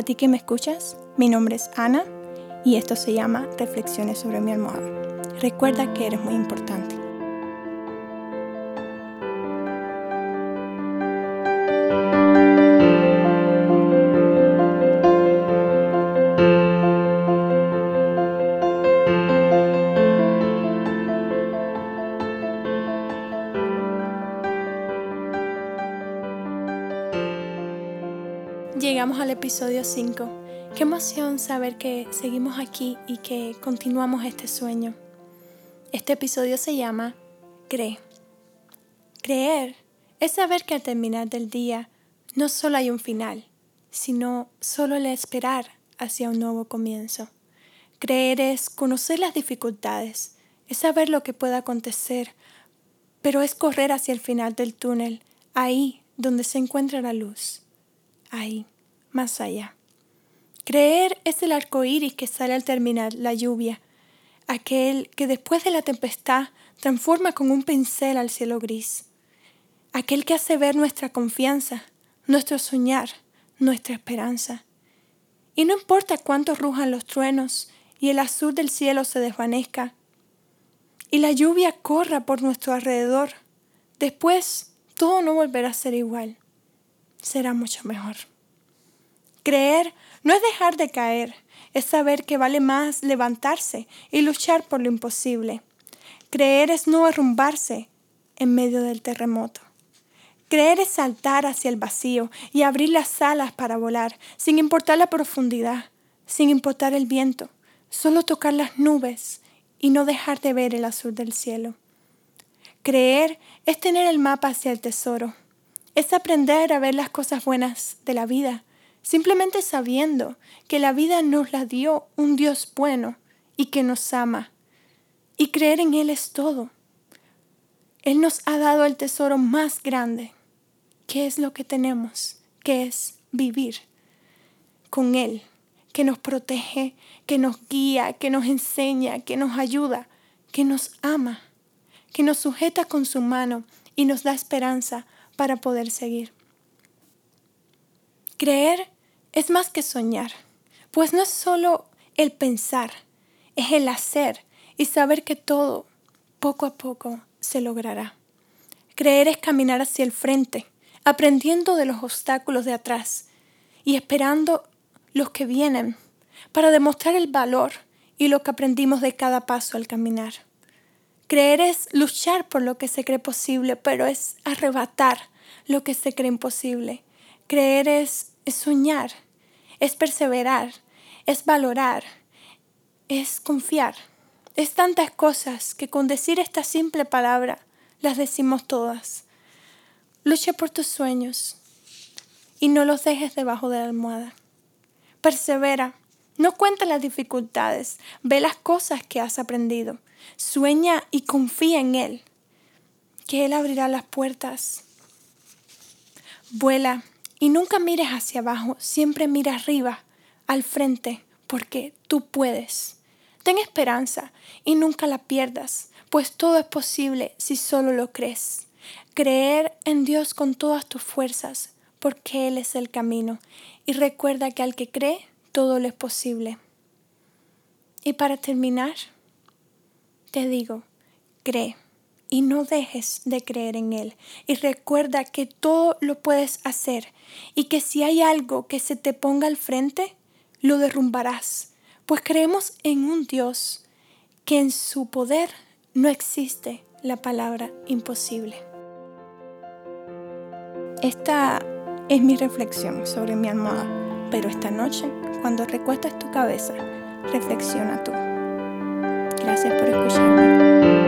A ti que me escuchas, mi nombre es Ana y esto se llama Reflexiones sobre mi almohada. Recuerda que eres muy importante. Llegamos al episodio 5. Qué emoción saber que seguimos aquí y que continuamos este sueño. Este episodio se llama Cree. Creer es saber que al terminar del día no solo hay un final, sino solo el esperar hacia un nuevo comienzo. Creer es conocer las dificultades, es saber lo que puede acontecer, pero es correr hacia el final del túnel, ahí donde se encuentra la luz ahí, más allá. Creer es el arco iris que sale al terminar la lluvia, aquel que después de la tempestad transforma con un pincel al cielo gris, aquel que hace ver nuestra confianza, nuestro soñar, nuestra esperanza. Y no importa cuánto rujan los truenos y el azul del cielo se desvanezca, y la lluvia corra por nuestro alrededor, después todo no volverá a ser igual será mucho mejor. Creer no es dejar de caer, es saber que vale más levantarse y luchar por lo imposible. Creer es no arrumbarse en medio del terremoto. Creer es saltar hacia el vacío y abrir las alas para volar, sin importar la profundidad, sin importar el viento, solo tocar las nubes y no dejar de ver el azul del cielo. Creer es tener el mapa hacia el tesoro, es aprender a ver las cosas buenas de la vida, simplemente sabiendo que la vida nos la dio un Dios bueno y que nos ama. Y creer en Él es todo. Él nos ha dado el tesoro más grande, que es lo que tenemos, que es vivir con Él, que nos protege, que nos guía, que nos enseña, que nos ayuda, que nos ama, que nos sujeta con su mano y nos da esperanza para poder seguir. Creer es más que soñar, pues no es solo el pensar, es el hacer y saber que todo, poco a poco, se logrará. Creer es caminar hacia el frente, aprendiendo de los obstáculos de atrás y esperando los que vienen para demostrar el valor y lo que aprendimos de cada paso al caminar. Creer es luchar por lo que se cree posible, pero es arrebatar lo que se cree imposible. Creer es, soñar, es perseverar, es valorar, es confiar. Es tantas cosas que con decir esta simple palabra las decimos todas. Lucha por tus sueños y no los dejes debajo de la almohada. Persevera, no cuenta las dificultades, ve las cosas que has aprendido. Sueña y confía en Él, que Él abrirá las puertas. Vuela y nunca mires hacia abajo, siempre mira arriba, al frente, porque tú puedes. Ten esperanza y nunca la pierdas, pues todo es posible si solo lo crees. Creer en Dios con todas tus fuerzas, porque Él es el camino. Y recuerda que al que cree, todo le es posible. Y para terminar, te digo, cree y no dejes de creer en Él. Y recuerda que todo lo puedes hacer y que si hay algo que se te ponga al frente, lo derrumbarás, pues creemos en un Dios que en su poder no existe la palabra imposible. Esta es mi reflexión sobre mi almohada, pero esta noche, cuando recuestas tu cabeza, reflexiona tú. Gracias por escucharme.